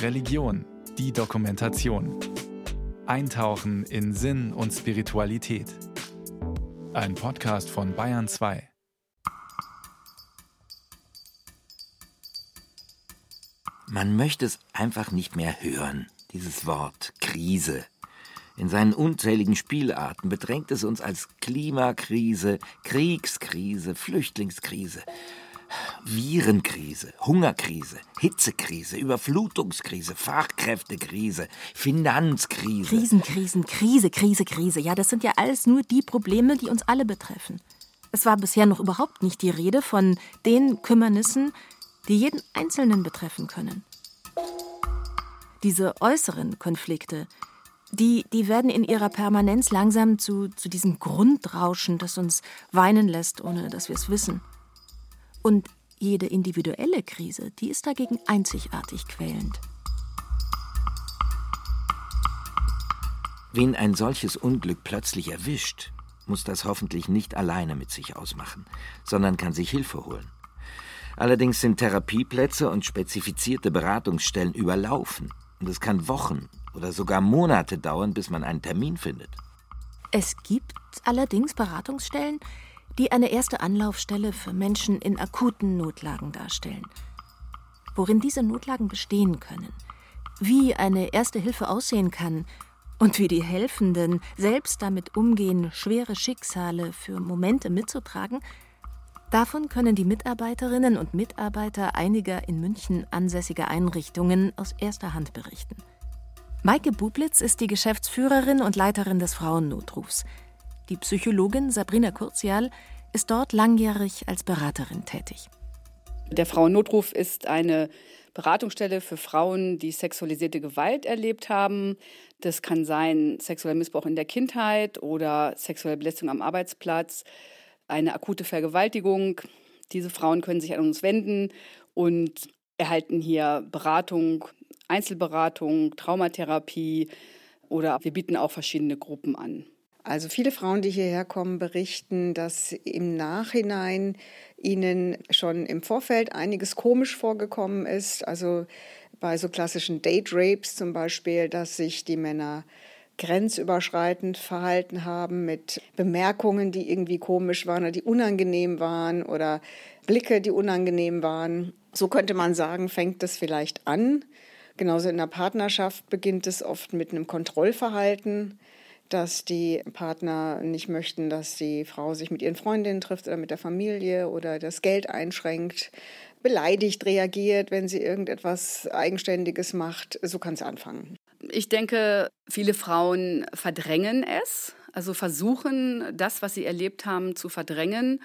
Religion, die Dokumentation. Eintauchen in Sinn und Spiritualität. Ein Podcast von Bayern 2. Man möchte es einfach nicht mehr hören, dieses Wort Krise. In seinen unzähligen Spielarten bedrängt es uns als Klimakrise, Kriegskrise, Flüchtlingskrise, Virenkrise, Hungerkrise, Hitzekrise, Überflutungskrise, Fachkräftekrise, Finanzkrise. Krisen, Krisen, Krise, Krise, Krise. Ja, das sind ja alles nur die Probleme, die uns alle betreffen. Es war bisher noch überhaupt nicht die Rede von den Kümmernissen, die jeden Einzelnen betreffen können. Diese äußeren Konflikte, die, die werden in ihrer Permanenz langsam zu, zu diesem Grundrauschen, das uns weinen lässt, ohne dass wir es wissen. Und jede individuelle Krise, die ist dagegen einzigartig quälend. Wen ein solches Unglück plötzlich erwischt, muss das hoffentlich nicht alleine mit sich ausmachen, sondern kann sich Hilfe holen. Allerdings sind Therapieplätze und spezifizierte Beratungsstellen überlaufen und es kann Wochen oder sogar Monate dauern, bis man einen Termin findet. Es gibt allerdings Beratungsstellen, die eine erste Anlaufstelle für Menschen in akuten Notlagen darstellen. Worin diese Notlagen bestehen können, wie eine erste Hilfe aussehen kann und wie die Helfenden selbst damit umgehen, schwere Schicksale für Momente mitzutragen, davon können die Mitarbeiterinnen und Mitarbeiter einiger in München ansässiger Einrichtungen aus erster Hand berichten. Maike Bublitz ist die Geschäftsführerin und Leiterin des Frauennotrufs. Die Psychologin Sabrina Kurzial ist dort langjährig als Beraterin tätig. Der Frauennotruf ist eine Beratungsstelle für Frauen, die sexualisierte Gewalt erlebt haben. Das kann sein sexueller Missbrauch in der Kindheit oder sexuelle Belästigung am Arbeitsplatz, eine akute Vergewaltigung. Diese Frauen können sich an uns wenden und erhalten hier Beratung, Einzelberatung, Traumatherapie oder wir bieten auch verschiedene Gruppen an. Also viele Frauen, die hierher kommen, berichten, dass im Nachhinein ihnen schon im Vorfeld einiges komisch vorgekommen ist. Also bei so klassischen Date Rapes zum Beispiel, dass sich die Männer grenzüberschreitend verhalten haben mit Bemerkungen, die irgendwie komisch waren oder die unangenehm waren oder Blicke, die unangenehm waren. So könnte man sagen, fängt das vielleicht an. Genauso in der Partnerschaft beginnt es oft mit einem Kontrollverhalten, dass die Partner nicht möchten, dass die Frau sich mit ihren Freundinnen trifft oder mit der Familie oder das Geld einschränkt, beleidigt reagiert, wenn sie irgendetwas Eigenständiges macht. So kann es anfangen. Ich denke, viele Frauen verdrängen es, also versuchen, das, was sie erlebt haben, zu verdrängen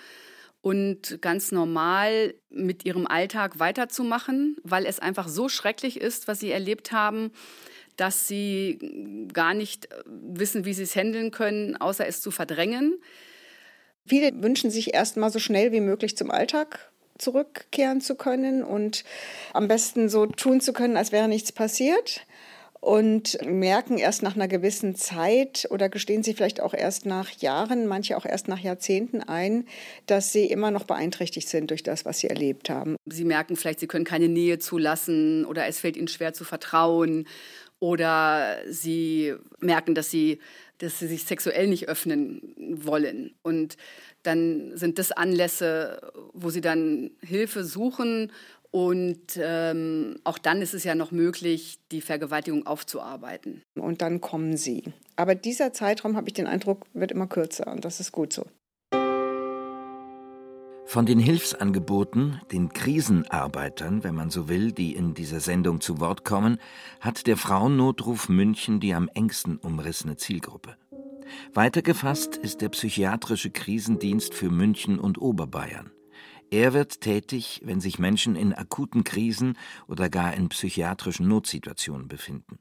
und ganz normal mit ihrem Alltag weiterzumachen, weil es einfach so schrecklich ist, was sie erlebt haben, dass sie gar nicht wissen, wie sie es handeln können, außer es zu verdrängen. Viele wünschen sich erst mal so schnell wie möglich zum Alltag zurückkehren zu können und am besten so tun zu können, als wäre nichts passiert und merken erst nach einer gewissen Zeit oder gestehen sie vielleicht auch erst nach Jahren, manche auch erst nach Jahrzehnten ein, dass sie immer noch beeinträchtigt sind durch das, was sie erlebt haben. Sie merken vielleicht, sie können keine Nähe zulassen oder es fällt ihnen schwer zu vertrauen oder sie merken, dass sie, dass sie sich sexuell nicht öffnen wollen. Und dann sind das Anlässe, wo sie dann Hilfe suchen und ähm, auch dann ist es ja noch möglich, die Vergewaltigung aufzuarbeiten. Und dann kommen sie. Aber dieser Zeitraum, habe ich den Eindruck, wird immer kürzer und das ist gut so. Von den Hilfsangeboten, den Krisenarbeitern, wenn man so will, die in dieser Sendung zu Wort kommen, hat der Frauennotruf München die am engsten umrissene Zielgruppe. Weitergefasst ist der psychiatrische Krisendienst für München und Oberbayern. Er wird tätig, wenn sich Menschen in akuten Krisen oder gar in psychiatrischen Notsituationen befinden.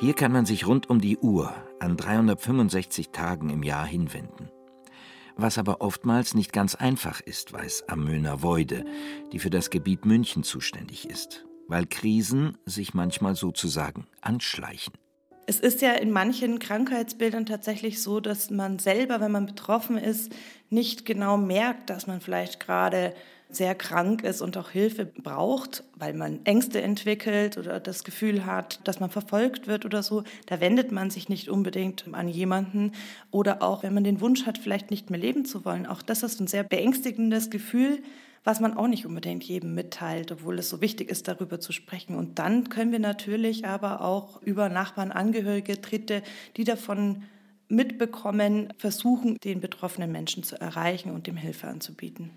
Hier kann man sich rund um die Uhr an 365 Tagen im Jahr hinwenden. Was aber oftmals nicht ganz einfach ist, weiß Amöner Voide, die für das Gebiet München zuständig ist, weil Krisen sich manchmal sozusagen anschleichen. Es ist ja in manchen Krankheitsbildern tatsächlich so, dass man selber, wenn man betroffen ist, nicht genau merkt, dass man vielleicht gerade sehr krank ist und auch Hilfe braucht, weil man Ängste entwickelt oder das Gefühl hat, dass man verfolgt wird oder so, da wendet man sich nicht unbedingt an jemanden. Oder auch, wenn man den Wunsch hat, vielleicht nicht mehr leben zu wollen. Auch das ist ein sehr beängstigendes Gefühl, was man auch nicht unbedingt jedem mitteilt, obwohl es so wichtig ist, darüber zu sprechen. Und dann können wir natürlich aber auch über Nachbarn, Angehörige, Dritte, die davon mitbekommen, versuchen, den betroffenen Menschen zu erreichen und ihm Hilfe anzubieten.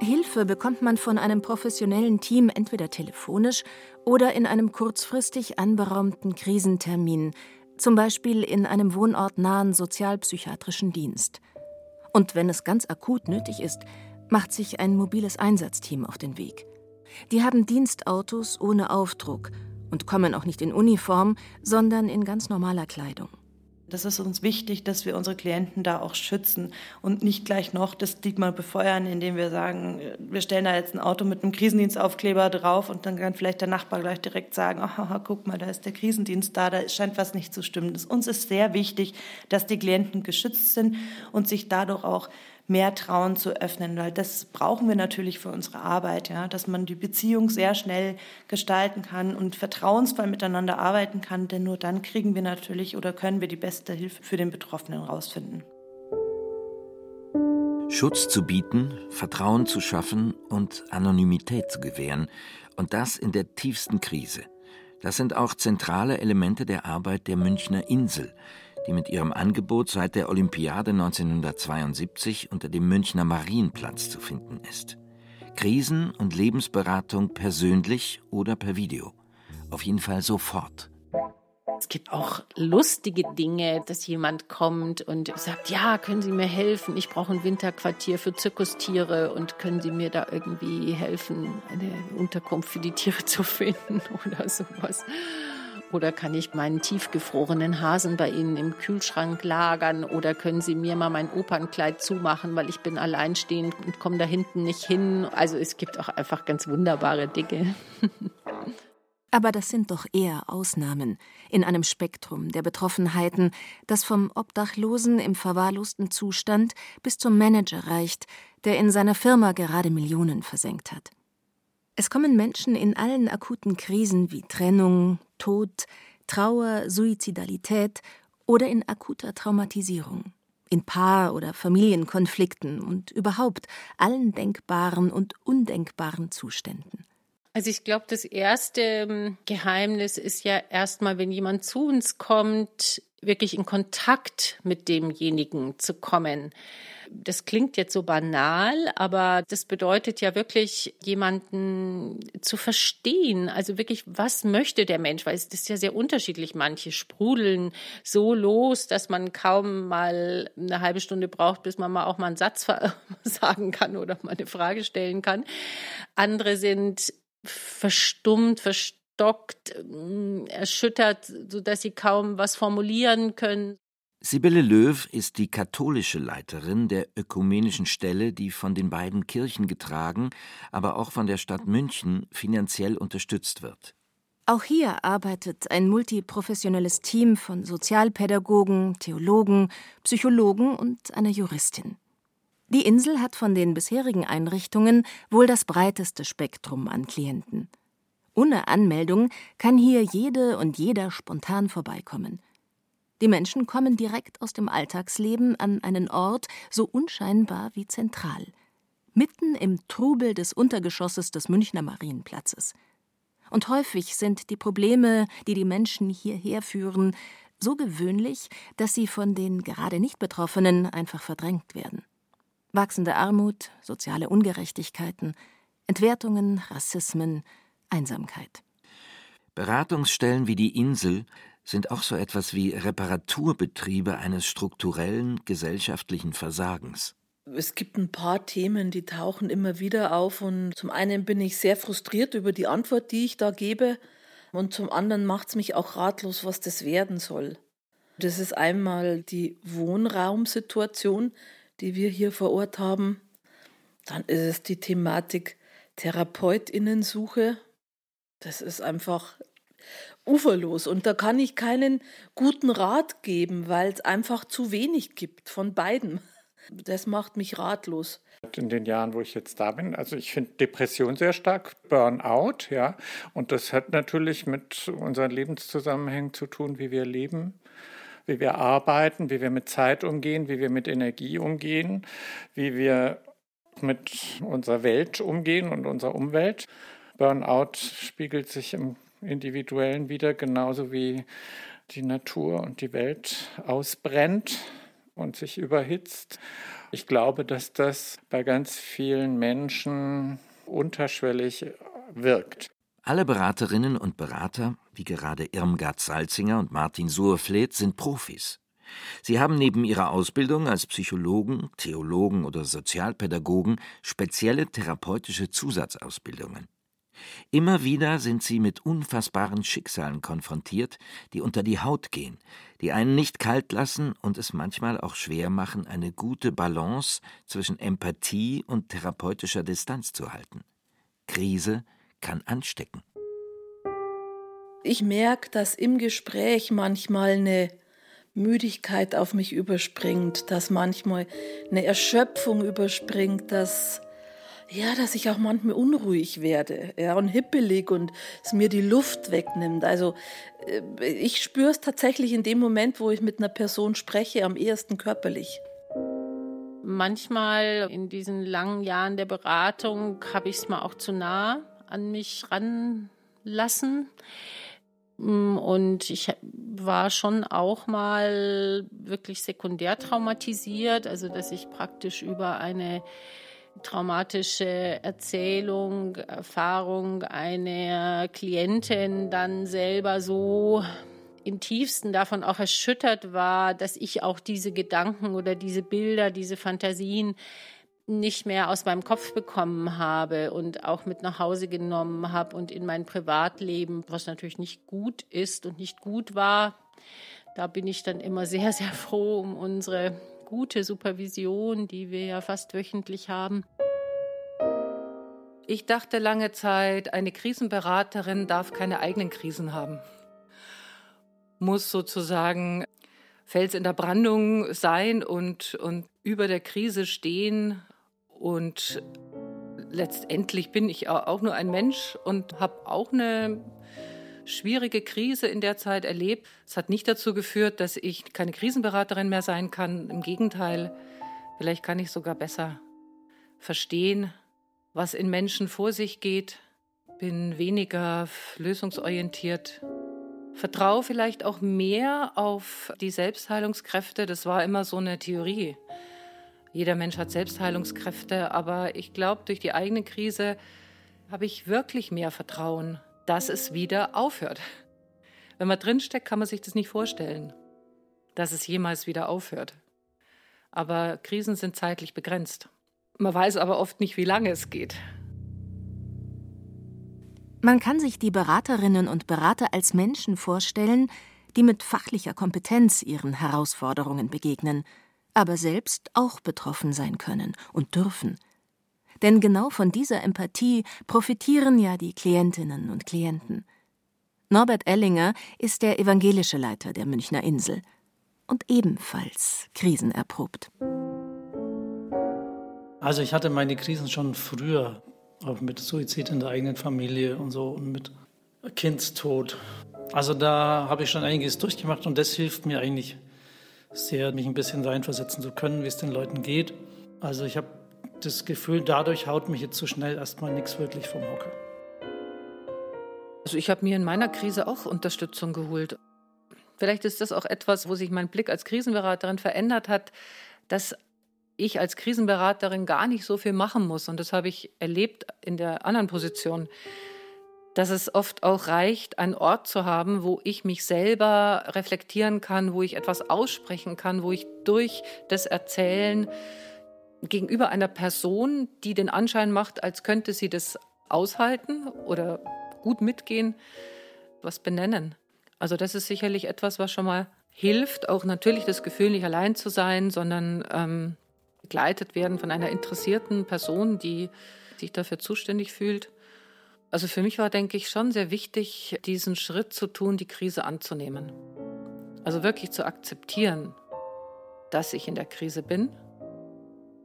Hilfe bekommt man von einem professionellen Team entweder telefonisch oder in einem kurzfristig anberaumten Krisentermin, zum Beispiel in einem wohnortnahen sozialpsychiatrischen Dienst. Und wenn es ganz akut nötig ist, macht sich ein mobiles Einsatzteam auf den Weg. Die haben Dienstautos ohne Aufdruck und kommen auch nicht in Uniform, sondern in ganz normaler Kleidung. Das ist uns wichtig, dass wir unsere Klienten da auch schützen und nicht gleich noch das Stigma befeuern, indem wir sagen, wir stellen da jetzt ein Auto mit einem Krisendienstaufkleber drauf und dann kann vielleicht der Nachbar gleich direkt sagen, oh, guck mal, da ist der Krisendienst da, da scheint was nicht zu stimmen. Das, uns ist sehr wichtig, dass die Klienten geschützt sind und sich dadurch auch mehr trauen zu öffnen, weil das brauchen wir natürlich für unsere Arbeit, ja, dass man die Beziehung sehr schnell gestalten kann und vertrauensvoll miteinander arbeiten kann, denn nur dann kriegen wir natürlich oder können wir die beste Hilfe für den Betroffenen rausfinden. Schutz zu bieten, Vertrauen zu schaffen und Anonymität zu gewähren, und das in der tiefsten Krise. Das sind auch zentrale Elemente der Arbeit der Münchner Insel, die mit ihrem Angebot seit der Olympiade 1972 unter dem Münchner Marienplatz zu finden ist. Krisen- und Lebensberatung persönlich oder per Video. Auf jeden Fall sofort. Es gibt auch lustige Dinge, dass jemand kommt und sagt, ja, können Sie mir helfen? Ich brauche ein Winterquartier für Zirkustiere und können Sie mir da irgendwie helfen, eine Unterkunft für die Tiere zu finden oder sowas. Oder kann ich meinen tiefgefrorenen Hasen bei Ihnen im Kühlschrank lagern? Oder können Sie mir mal mein Opernkleid zumachen, weil ich bin alleinstehend und komme da hinten nicht hin? Also es gibt auch einfach ganz wunderbare Dinge. Aber das sind doch eher Ausnahmen in einem Spektrum der Betroffenheiten, das vom Obdachlosen im verwahrlosten Zustand bis zum Manager reicht, der in seiner Firma gerade Millionen versenkt hat. Es kommen Menschen in allen akuten Krisen wie Trennung, Tod, Trauer, Suizidalität oder in akuter Traumatisierung, in Paar- oder Familienkonflikten und überhaupt allen denkbaren und undenkbaren Zuständen. Also ich glaube, das erste ähm, Geheimnis ist ja erstmal, wenn jemand zu uns kommt, wirklich in Kontakt mit demjenigen zu kommen. Das klingt jetzt so banal, aber das bedeutet ja wirklich, jemanden zu verstehen. Also wirklich, was möchte der Mensch? Weil es ist ja sehr unterschiedlich. Manche sprudeln so los, dass man kaum mal eine halbe Stunde braucht, bis man mal auch mal einen Satz sagen kann oder mal eine Frage stellen kann. Andere sind verstummt, verstockt, mm, erschüttert, so dass sie kaum was formulieren können. Sibylle Löw ist die katholische Leiterin der ökumenischen Stelle, die von den beiden Kirchen getragen, aber auch von der Stadt München finanziell unterstützt wird. Auch hier arbeitet ein multiprofessionelles Team von Sozialpädagogen, Theologen, Psychologen und einer Juristin. Die Insel hat von den bisherigen Einrichtungen wohl das breiteste Spektrum an Klienten. Ohne Anmeldung kann hier jede und jeder spontan vorbeikommen. Die Menschen kommen direkt aus dem Alltagsleben an einen Ort so unscheinbar wie zentral, mitten im Trubel des Untergeschosses des Münchner Marienplatzes. Und häufig sind die Probleme, die die Menschen hierher führen, so gewöhnlich, dass sie von den gerade nicht Betroffenen einfach verdrängt werden. Wachsende Armut, soziale Ungerechtigkeiten, Entwertungen, Rassismen, Einsamkeit. Beratungsstellen wie die Insel sind auch so etwas wie Reparaturbetriebe eines strukturellen gesellschaftlichen Versagens. Es gibt ein paar Themen, die tauchen immer wieder auf und zum einen bin ich sehr frustriert über die Antwort, die ich da gebe und zum anderen macht es mich auch ratlos, was das werden soll. Das ist einmal die Wohnraumsituation, die wir hier vor Ort haben. Dann ist es die Thematik Therapeutinnensuche. Das ist einfach uferlos. Und da kann ich keinen guten Rat geben, weil es einfach zu wenig gibt von beiden. Das macht mich ratlos. in den Jahren, wo ich jetzt da bin. Also ich finde Depression sehr stark, Burnout, ja. Und das hat natürlich mit unseren Lebenszusammenhängen zu tun, wie wir leben, wie wir arbeiten, wie wir mit Zeit umgehen, wie wir mit Energie umgehen, wie wir mit unserer Welt umgehen und unserer Umwelt. Burnout spiegelt sich im Individuellen wieder, genauso wie die Natur und die Welt ausbrennt und sich überhitzt. Ich glaube, dass das bei ganz vielen Menschen unterschwellig wirkt. Alle Beraterinnen und Berater, wie gerade Irmgard Salzinger und Martin Suhrfleet, sind Profis. Sie haben neben ihrer Ausbildung als Psychologen, Theologen oder Sozialpädagogen spezielle therapeutische Zusatzausbildungen. Immer wieder sind sie mit unfassbaren Schicksalen konfrontiert, die unter die Haut gehen, die einen nicht kalt lassen und es manchmal auch schwer machen, eine gute Balance zwischen Empathie und therapeutischer Distanz zu halten. Krise kann anstecken. Ich merke, dass im Gespräch manchmal eine Müdigkeit auf mich überspringt, dass manchmal eine Erschöpfung überspringt, dass ja, dass ich auch manchmal unruhig werde, ja, und hippelig und es mir die Luft wegnimmt. Also äh, ich spüre es tatsächlich in dem Moment, wo ich mit einer Person spreche, am ehesten körperlich. Manchmal in diesen langen Jahren der Beratung habe ich es mal auch zu nah an mich ranlassen. Mm, und ich war schon auch mal wirklich sekundär traumatisiert, also dass ich praktisch über eine traumatische Erzählung, Erfahrung einer Klientin dann selber so im tiefsten davon auch erschüttert war, dass ich auch diese Gedanken oder diese Bilder, diese Fantasien nicht mehr aus meinem Kopf bekommen habe und auch mit nach Hause genommen habe und in mein Privatleben, was natürlich nicht gut ist und nicht gut war. Da bin ich dann immer sehr, sehr froh um unsere gute Supervision, die wir ja fast wöchentlich haben. Ich dachte lange Zeit, eine Krisenberaterin darf keine eigenen Krisen haben. Muss sozusagen Fels in der Brandung sein und, und über der Krise stehen. Und letztendlich bin ich auch nur ein Mensch und habe auch eine schwierige Krise in der Zeit erlebt. Es hat nicht dazu geführt, dass ich keine Krisenberaterin mehr sein kann. Im Gegenteil, vielleicht kann ich sogar besser verstehen, was in Menschen vor sich geht, bin weniger lösungsorientiert, vertraue vielleicht auch mehr auf die Selbstheilungskräfte. Das war immer so eine Theorie. Jeder Mensch hat Selbstheilungskräfte, aber ich glaube, durch die eigene Krise habe ich wirklich mehr Vertrauen dass es wieder aufhört. Wenn man drinsteckt, kann man sich das nicht vorstellen, dass es jemals wieder aufhört. Aber Krisen sind zeitlich begrenzt. Man weiß aber oft nicht, wie lange es geht. Man kann sich die Beraterinnen und Berater als Menschen vorstellen, die mit fachlicher Kompetenz ihren Herausforderungen begegnen, aber selbst auch betroffen sein können und dürfen. Denn genau von dieser Empathie profitieren ja die Klientinnen und Klienten. Norbert Ellinger ist der evangelische Leiter der Münchner Insel und ebenfalls krisenerprobt. Also ich hatte meine Krisen schon früher, auch mit Suizid in der eigenen Familie und so und mit Kindstod. Also da habe ich schon einiges durchgemacht und das hilft mir eigentlich sehr, mich ein bisschen reinversetzen zu können, wie es den Leuten geht. Also ich habe das Gefühl, dadurch haut mich jetzt so schnell erstmal nichts wirklich vom Hocker. Also ich habe mir in meiner Krise auch Unterstützung geholt. Vielleicht ist das auch etwas, wo sich mein Blick als Krisenberaterin verändert hat, dass ich als Krisenberaterin gar nicht so viel machen muss. Und das habe ich erlebt in der anderen Position, dass es oft auch reicht, einen Ort zu haben, wo ich mich selber reflektieren kann, wo ich etwas aussprechen kann, wo ich durch das Erzählen gegenüber einer Person, die den Anschein macht, als könnte sie das aushalten oder gut mitgehen, was benennen. Also das ist sicherlich etwas, was schon mal hilft, auch natürlich das Gefühl, nicht allein zu sein, sondern ähm, begleitet werden von einer interessierten Person, die sich dafür zuständig fühlt. Also für mich war, denke ich, schon sehr wichtig, diesen Schritt zu tun, die Krise anzunehmen. Also wirklich zu akzeptieren, dass ich in der Krise bin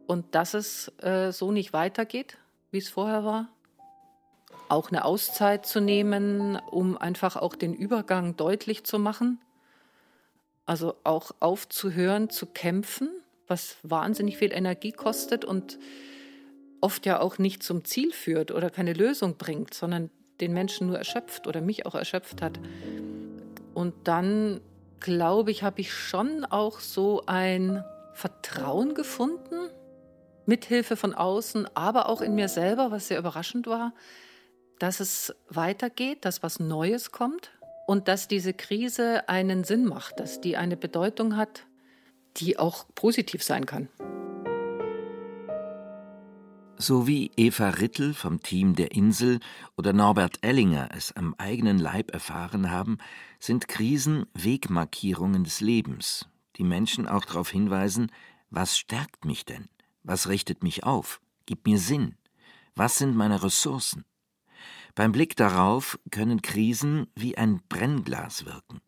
und dass es äh, so nicht weitergeht, wie es vorher war. Auch eine Auszeit zu nehmen, um einfach auch den Übergang deutlich zu machen. Also auch aufzuhören, zu kämpfen, was wahnsinnig viel Energie kostet und oft ja auch nicht zum Ziel führt oder keine Lösung bringt, sondern den Menschen nur erschöpft oder mich auch erschöpft hat. Und dann, glaube ich, habe ich schon auch so ein Vertrauen gefunden, mithilfe von außen, aber auch in mir selber, was sehr überraschend war, dass es weitergeht, dass was Neues kommt und dass diese Krise einen Sinn macht, dass die eine Bedeutung hat, die auch positiv sein kann. So wie Eva Rittel vom Team der Insel oder Norbert Ellinger es am eigenen Leib erfahren haben, sind Krisen Wegmarkierungen des Lebens, die Menschen auch darauf hinweisen, was stärkt mich denn? Was richtet mich auf? Gibt mir Sinn? Was sind meine Ressourcen? Beim Blick darauf können Krisen wie ein Brennglas wirken.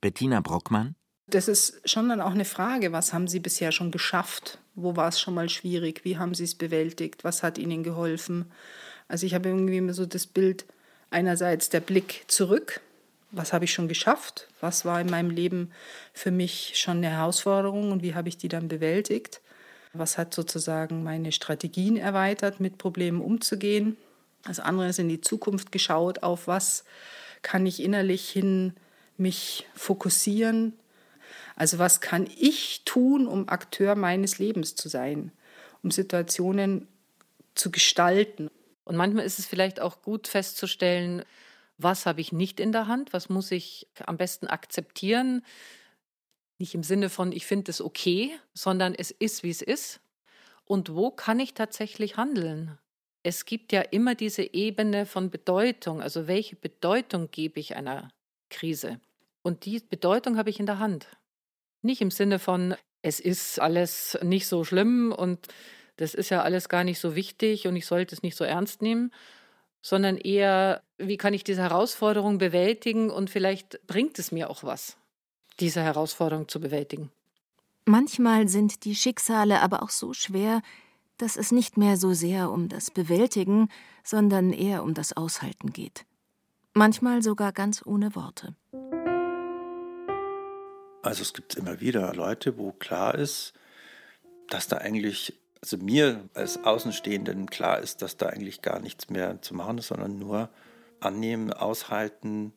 Bettina Brockmann das ist schon dann auch eine Frage, was haben Sie bisher schon geschafft? Wo war es schon mal schwierig? Wie haben Sie es bewältigt? Was hat Ihnen geholfen? Also ich habe irgendwie immer so das Bild, einerseits der Blick zurück, was habe ich schon geschafft? Was war in meinem Leben für mich schon eine Herausforderung und wie habe ich die dann bewältigt? Was hat sozusagen meine Strategien erweitert, mit Problemen umzugehen? Das andere ist in die Zukunft geschaut, auf was kann ich innerlich hin mich fokussieren, also was kann ich tun, um Akteur meines Lebens zu sein, um Situationen zu gestalten. Und manchmal ist es vielleicht auch gut festzustellen, was habe ich nicht in der Hand, was muss ich am besten akzeptieren. Nicht im Sinne von, ich finde es okay, sondern es ist, wie es ist. Und wo kann ich tatsächlich handeln? Es gibt ja immer diese Ebene von Bedeutung. Also welche Bedeutung gebe ich einer Krise? Und die Bedeutung habe ich in der Hand. Nicht im Sinne von, es ist alles nicht so schlimm und das ist ja alles gar nicht so wichtig und ich sollte es nicht so ernst nehmen, sondern eher, wie kann ich diese Herausforderung bewältigen und vielleicht bringt es mir auch was, diese Herausforderung zu bewältigen. Manchmal sind die Schicksale aber auch so schwer, dass es nicht mehr so sehr um das Bewältigen, sondern eher um das Aushalten geht. Manchmal sogar ganz ohne Worte. Also es gibt immer wieder Leute, wo klar ist, dass da eigentlich, also mir als Außenstehenden klar ist, dass da eigentlich gar nichts mehr zu machen ist, sondern nur annehmen, aushalten,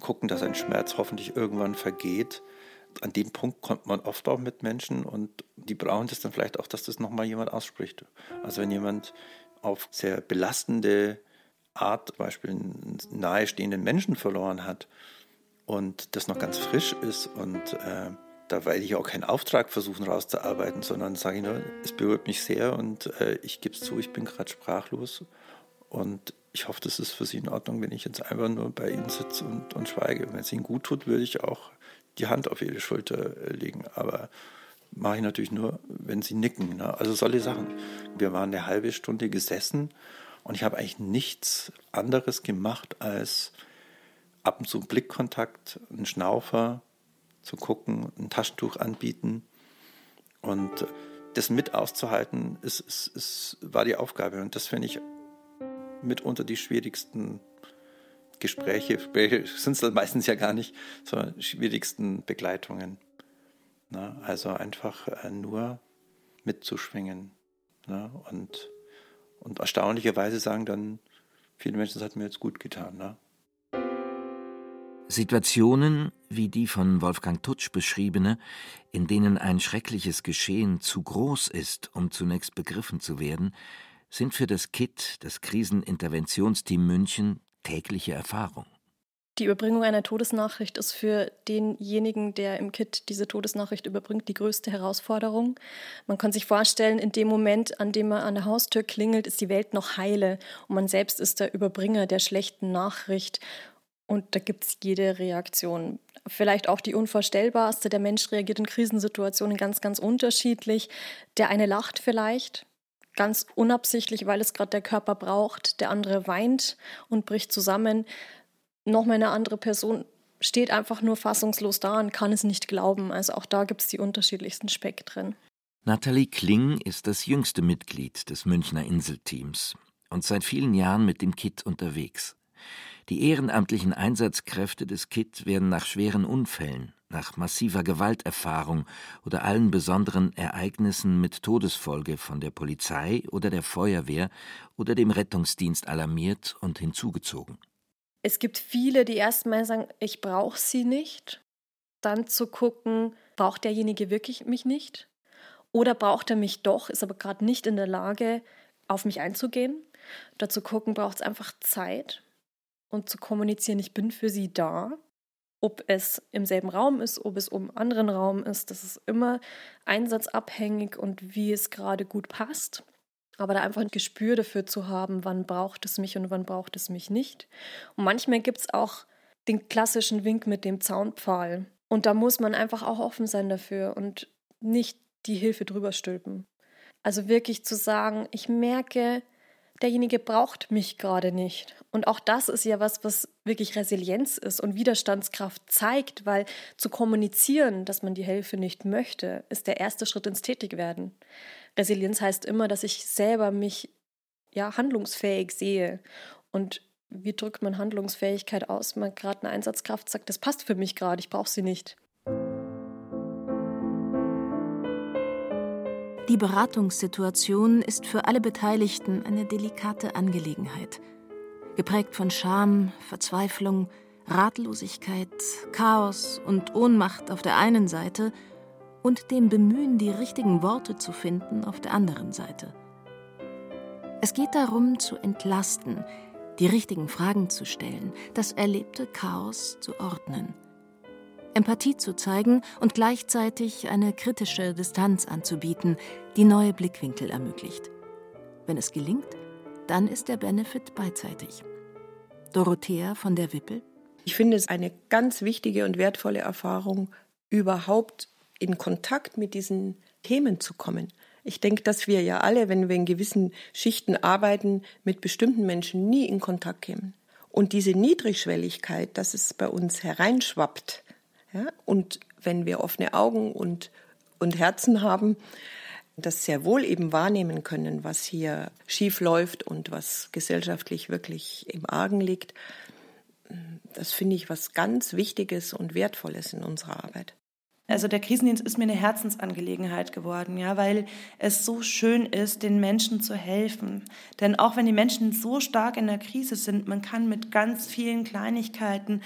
gucken, dass ein Schmerz hoffentlich irgendwann vergeht. An dem Punkt kommt man oft auch mit Menschen und die brauchen das dann vielleicht auch, dass das nochmal jemand ausspricht. Also wenn jemand auf sehr belastende Art, zum Beispiel einen nahestehenden Menschen verloren hat, und das noch ganz frisch ist und äh, da werde ich auch keinen Auftrag versuchen rauszuarbeiten, sondern sage ich nur, es berührt mich sehr und äh, ich gebe es zu, ich bin gerade sprachlos und ich hoffe, das ist für Sie in Ordnung, wenn ich jetzt einfach nur bei Ihnen sitze und, und schweige. Wenn es Ihnen gut tut, würde ich auch die Hand auf Ihre Schulter äh, legen, aber mache ich natürlich nur, wenn Sie nicken. Ne? Also solche Sachen. Wir waren eine halbe Stunde gesessen und ich habe eigentlich nichts anderes gemacht als ab und zu Blickkontakt, einen Schnaufer zu gucken, ein Taschentuch anbieten. Und das mit auszuhalten, ist, ist, ist, war die Aufgabe. Und das finde ich mitunter die schwierigsten Gespräche. Sind es meistens ja gar nicht, sondern schwierigsten Begleitungen. Na, also einfach äh, nur mitzuschwingen. Na, und, und erstaunlicherweise sagen dann viele Menschen, das hat mir jetzt gut getan. Na? Situationen wie die von Wolfgang Tutsch beschriebene, in denen ein schreckliches Geschehen zu groß ist, um zunächst begriffen zu werden, sind für das KIT, das Kriseninterventionsteam München, tägliche Erfahrung. Die Überbringung einer Todesnachricht ist für denjenigen, der im KIT diese Todesnachricht überbringt, die größte Herausforderung. Man kann sich vorstellen, in dem Moment, an dem man an der Haustür klingelt, ist die Welt noch heile und man selbst ist der Überbringer der schlechten Nachricht. Und da gibt es jede Reaktion. Vielleicht auch die unvorstellbarste. Der Mensch reagiert in Krisensituationen ganz, ganz unterschiedlich. Der eine lacht vielleicht, ganz unabsichtlich, weil es gerade der Körper braucht. Der andere weint und bricht zusammen. Nochmal eine andere Person steht einfach nur fassungslos da und kann es nicht glauben. Also auch da gibt es die unterschiedlichsten Spektren. Nathalie Kling ist das jüngste Mitglied des Münchner Inselteams und seit vielen Jahren mit dem KIT unterwegs. Die ehrenamtlichen Einsatzkräfte des KIT werden nach schweren Unfällen, nach massiver Gewalterfahrung oder allen besonderen Ereignissen mit Todesfolge von der Polizei oder der Feuerwehr oder dem Rettungsdienst alarmiert und hinzugezogen. Es gibt viele, die erstmal sagen, ich brauche sie nicht. Dann zu gucken, braucht derjenige wirklich mich nicht? Oder braucht er mich doch, ist aber gerade nicht in der Lage, auf mich einzugehen? Dazu gucken, braucht es einfach Zeit und zu kommunizieren, ich bin für sie da. Ob es im selben Raum ist, ob es um einen anderen Raum ist, das ist immer einsatzabhängig und wie es gerade gut passt. Aber da einfach ein Gespür dafür zu haben, wann braucht es mich und wann braucht es mich nicht. Und manchmal gibt es auch den klassischen Wink mit dem Zaunpfahl. Und da muss man einfach auch offen sein dafür und nicht die Hilfe drüber stülpen. Also wirklich zu sagen, ich merke, derjenige braucht mich gerade nicht. Und auch das ist ja was, was wirklich Resilienz ist und Widerstandskraft zeigt, weil zu kommunizieren, dass man die Hilfe nicht möchte, ist der erste Schritt ins Tätigwerden. Resilienz heißt immer, dass ich selber mich ja handlungsfähig sehe. Und wie drückt man Handlungsfähigkeit aus? Man gerade eine Einsatzkraft sagt, das passt für mich gerade, ich brauche sie nicht. Die Beratungssituation ist für alle Beteiligten eine delikate Angelegenheit. Geprägt von Scham, Verzweiflung, Ratlosigkeit, Chaos und Ohnmacht auf der einen Seite und dem Bemühen, die richtigen Worte zu finden auf der anderen Seite. Es geht darum, zu entlasten, die richtigen Fragen zu stellen, das erlebte Chaos zu ordnen. Empathie zu zeigen und gleichzeitig eine kritische Distanz anzubieten, die neue Blickwinkel ermöglicht. Wenn es gelingt, dann ist der Benefit beidseitig. Dorothea von der Wippel. Ich finde es eine ganz wichtige und wertvolle Erfahrung, überhaupt in Kontakt mit diesen Themen zu kommen. Ich denke, dass wir ja alle, wenn wir in gewissen Schichten arbeiten, mit bestimmten Menschen nie in Kontakt kämen. Und diese Niedrigschwelligkeit, dass es bei uns hereinschwappt, ja? Und wenn wir offene Augen und, und Herzen haben, das sehr wohl eben wahrnehmen können, was hier schief läuft und was gesellschaftlich wirklich im Argen liegt, das finde ich was ganz Wichtiges und Wertvolles in unserer Arbeit. Also der Krisendienst ist mir eine Herzensangelegenheit geworden, ja, weil es so schön ist, den Menschen zu helfen. Denn auch wenn die Menschen so stark in der Krise sind, man kann mit ganz vielen Kleinigkeiten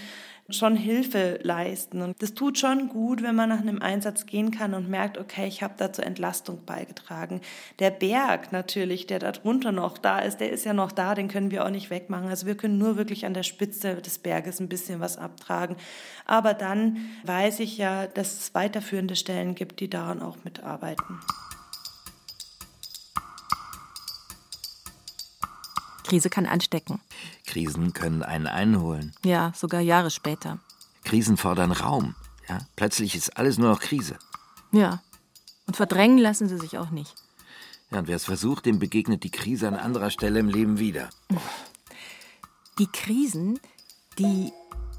schon Hilfe leisten. Und das tut schon gut, wenn man nach einem Einsatz gehen kann und merkt, okay, ich habe da zur Entlastung beigetragen. Der Berg natürlich, der da drunter noch da ist, der ist ja noch da, den können wir auch nicht wegmachen. Also wir können nur wirklich an der Spitze des Berges ein bisschen was abtragen. Aber dann weiß ich ja, dass es weiterführende Stellen gibt, die daran auch mitarbeiten. Krise kann anstecken. Krisen können einen einholen. Ja, sogar Jahre später. Krisen fordern Raum. Ja, plötzlich ist alles nur noch Krise. Ja. Und verdrängen lassen sie sich auch nicht. Ja, und wer es versucht, dem begegnet die Krise an anderer Stelle im Leben wieder. Die Krisen, die,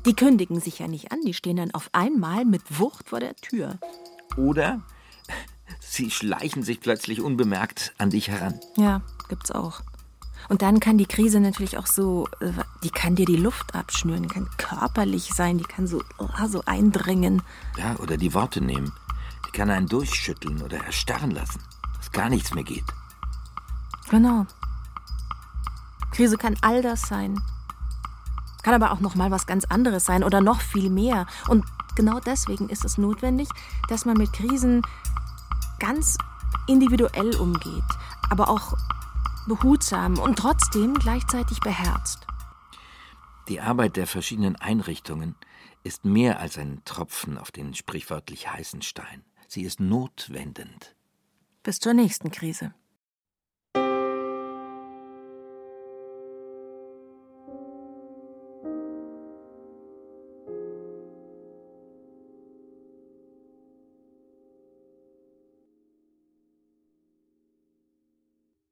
die kündigen sich ja nicht an. Die stehen dann auf einmal mit Wucht vor der Tür. Oder sie schleichen sich plötzlich unbemerkt an dich heran. Ja, gibt's auch. Und dann kann die Krise natürlich auch so, äh, die kann dir die Luft abschnüren, die kann körperlich sein, die kann so, oh, so eindringen. Ja, oder die Worte nehmen. Die kann einen durchschütteln oder erstarren lassen, dass gar nichts mehr geht. Genau. Krise kann all das sein. Kann aber auch noch mal was ganz anderes sein oder noch viel mehr. Und genau deswegen ist es notwendig, dass man mit Krisen ganz individuell umgeht, aber auch behutsam und trotzdem gleichzeitig beherzt. Die Arbeit der verschiedenen Einrichtungen ist mehr als ein Tropfen auf den sprichwörtlich heißen Stein. Sie ist notwendend. Bis zur nächsten Krise.